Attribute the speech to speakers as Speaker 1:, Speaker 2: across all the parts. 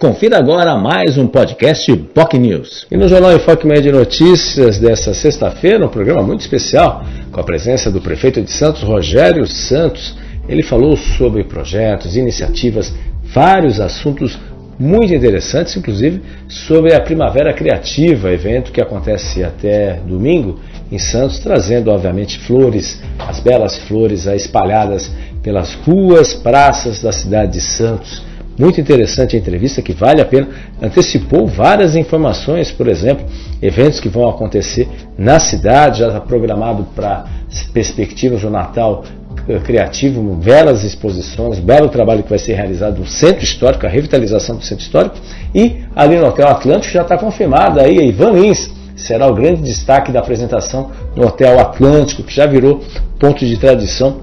Speaker 1: Confira agora mais um podcast POC News. E no Jornal Enfoque Meia Notícias desta sexta-feira, um programa muito especial, com a presença do prefeito de Santos, Rogério Santos. Ele falou sobre projetos, iniciativas, vários assuntos muito interessantes, inclusive sobre a Primavera Criativa, evento que acontece até domingo em Santos, trazendo, obviamente, flores, as belas flores espalhadas pelas ruas, praças da cidade de Santos muito interessante a entrevista, que vale a pena. Antecipou várias informações, por exemplo, eventos que vão acontecer na cidade, já está programado para perspectivas do Natal eh, criativo, belas exposições, belo trabalho que vai ser realizado no Centro Histórico, a revitalização do Centro Histórico, e ali no Hotel Atlântico já está confirmado aí, Ivan Lins será o grande destaque da apresentação no Hotel Atlântico, que já virou ponto de tradição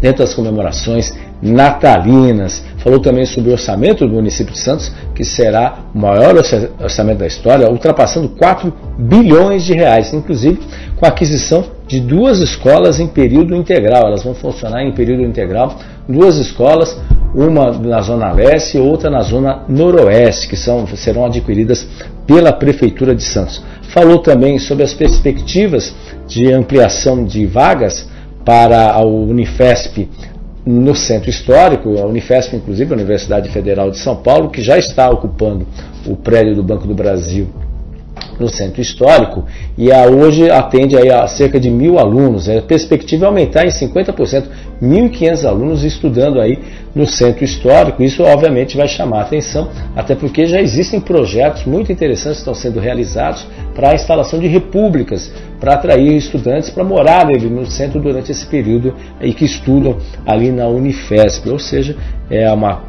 Speaker 1: dentro das comemorações natalinas. Falou também sobre o orçamento do município de Santos, que será o maior orçamento da história, ultrapassando 4 bilhões de reais, inclusive com a aquisição de duas escolas em período integral. Elas vão funcionar em período integral, duas escolas, uma na zona leste e outra na zona noroeste, que são, serão adquiridas pela prefeitura de Santos. Falou também sobre as perspectivas de ampliação de vagas para a Unifesp no centro histórico, a Unifesp, inclusive, a Universidade Federal de São Paulo, que já está ocupando o prédio do Banco do Brasil no centro histórico e a, hoje atende aí a cerca de mil alunos. A perspectiva é aumentar em 50%, 1.500 alunos estudando aí no centro histórico. Isso obviamente vai chamar a atenção, até porque já existem projetos muito interessantes que estão sendo realizados para a instalação de repúblicas, para atrair estudantes para morar no centro durante esse período e que estudam ali na Unifesp. Ou seja, é uma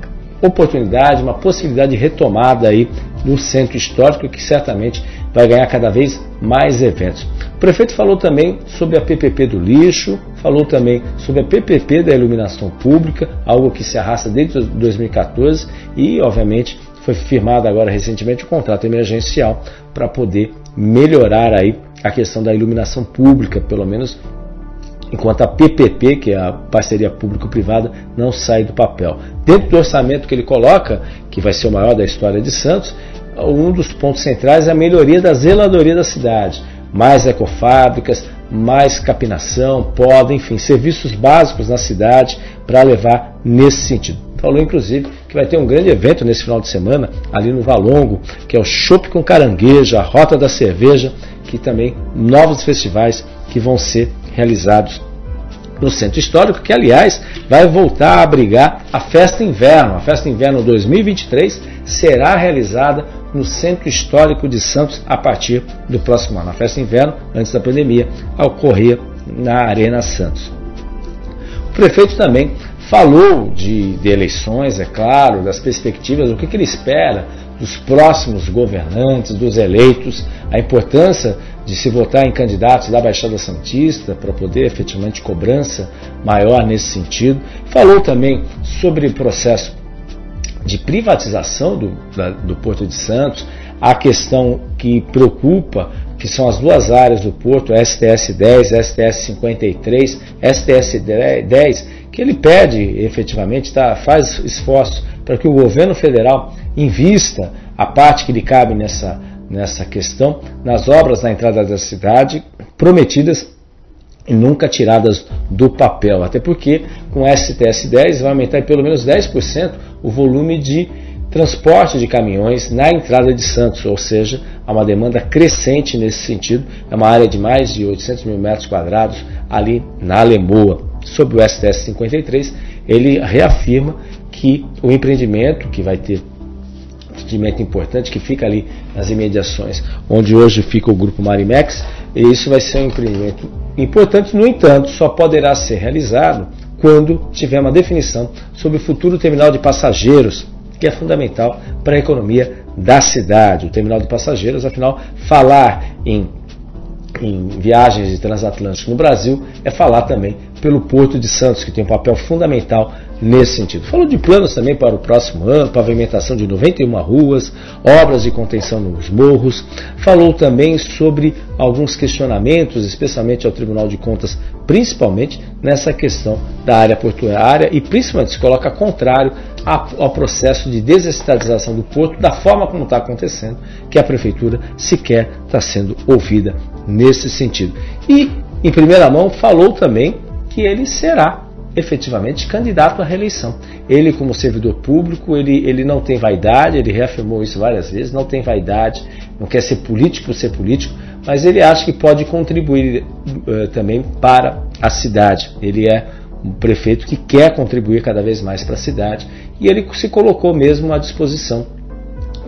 Speaker 1: oportunidade, uma possibilidade de retomada aí no centro histórico que certamente vai ganhar cada vez mais eventos. O prefeito falou também sobre a PPP do lixo, falou também sobre a PPP da iluminação pública, algo que se arrasta desde 2014 e, obviamente, foi firmado agora recentemente o contrato emergencial para poder melhorar aí a questão da iluminação pública, pelo menos enquanto a PPP, que é a parceria público-privada, não sai do papel. Dentro do orçamento que ele coloca, que vai ser o maior da história de Santos, um dos pontos centrais é a melhoria da zeladoria da cidade. Mais ecofábricas, mais capinação, poda, enfim, serviços básicos na cidade para levar nesse sentido. Falou inclusive que vai ter um grande evento nesse final de semana ali no Valongo, que é o Chopp com Caranguejo, a Rota da Cerveja, que também novos festivais que vão ser realizados no Centro Histórico, que aliás vai voltar a abrigar a Festa Inverno. A Festa Inverno 2023 será realizada no Centro Histórico de Santos a partir do próximo ano. A festa inverno, antes da pandemia, ocorria na Arena Santos. O prefeito também falou de, de eleições, é claro, das perspectivas, o que, que ele espera dos próximos governantes, dos eleitos, a importância de se votar em candidatos da Baixada Santista para poder efetivamente cobrança maior nesse sentido. Falou também sobre o processo de privatização do, da, do Porto de Santos, a questão que preocupa, que são as duas áreas do Porto, STS 10, STS 53, STS 10, que ele pede efetivamente, tá, faz esforço para que o governo federal invista a parte que lhe cabe nessa, nessa questão nas obras na entrada da cidade prometidas e nunca tiradas do papel. Até porque com STS 10 vai aumentar em pelo menos 10% o volume de transporte de caminhões na entrada de Santos, ou seja, há uma demanda crescente nesse sentido. É uma área de mais de 800 mil metros quadrados ali na Alemoa. Sobre o STS 53, ele reafirma que o empreendimento que vai ter empreendimento importante que fica ali nas imediações onde hoje fica o grupo Marimex, e isso vai ser um empreendimento importante, no entanto, só poderá ser realizado quando tiver uma definição sobre o futuro terminal de passageiros, que é fundamental para a economia da cidade. O terminal de passageiros, afinal, falar em, em viagens de transatlântico no Brasil é falar também pelo Porto de Santos, que tem um papel fundamental nesse sentido. Falou de planos também para o próximo ano, pavimentação de 91 ruas, obras de contenção nos morros. Falou também sobre alguns questionamentos, especialmente ao Tribunal de Contas, principalmente nessa questão da área portuária e principalmente se coloca contrário ao processo de desestatização do porto da forma como está acontecendo, que a prefeitura sequer está sendo ouvida nesse sentido. E, em primeira mão, falou também que ele será efetivamente candidato à reeleição. Ele, como servidor público, ele, ele não tem vaidade, ele reafirmou isso várias vezes, não tem vaidade, não quer ser político por ser político, mas ele acha que pode contribuir uh, também para a cidade. Ele é um prefeito que quer contribuir cada vez mais para a cidade e ele se colocou mesmo à disposição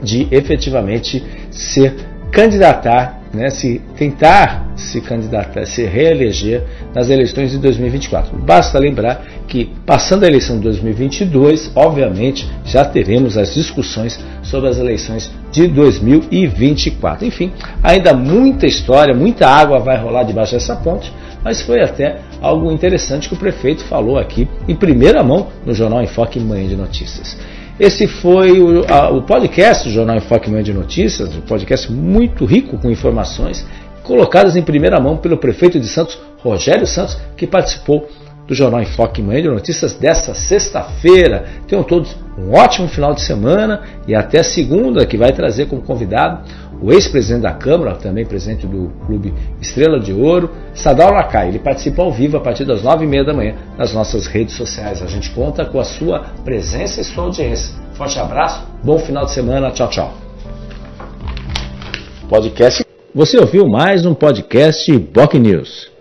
Speaker 1: de efetivamente ser candidatar, né, se tentar se candidatar, se reeleger nas eleições de 2024. Basta lembrar que passando a eleição de 2022, obviamente já teremos as discussões sobre as eleições de 2024. Enfim, ainda muita história, muita água vai rolar debaixo dessa ponte, mas foi até algo interessante que o prefeito falou aqui em primeira mão no Jornal Enfoque Manhã de Notícias. Esse foi o, a, o podcast do Jornal Enfoque Manhã de Notícias, um podcast muito rico com informações colocadas em primeira mão pelo prefeito de Santos, Rogério Santos, que participou do Jornal Enfoque Manhã de Notícias desta sexta-feira. Tenham todos um ótimo final de semana e até segunda, que vai trazer como convidado o ex-presidente da Câmara, também presidente do Clube Estrela de Ouro, Sadal Lacai. Ele participa ao vivo a partir das nove e meia da manhã nas nossas redes sociais. A gente conta com a sua presença e sua audiência. Forte abraço, bom final de semana, tchau, tchau. Podcast. Você ouviu mais um podcast Boc News.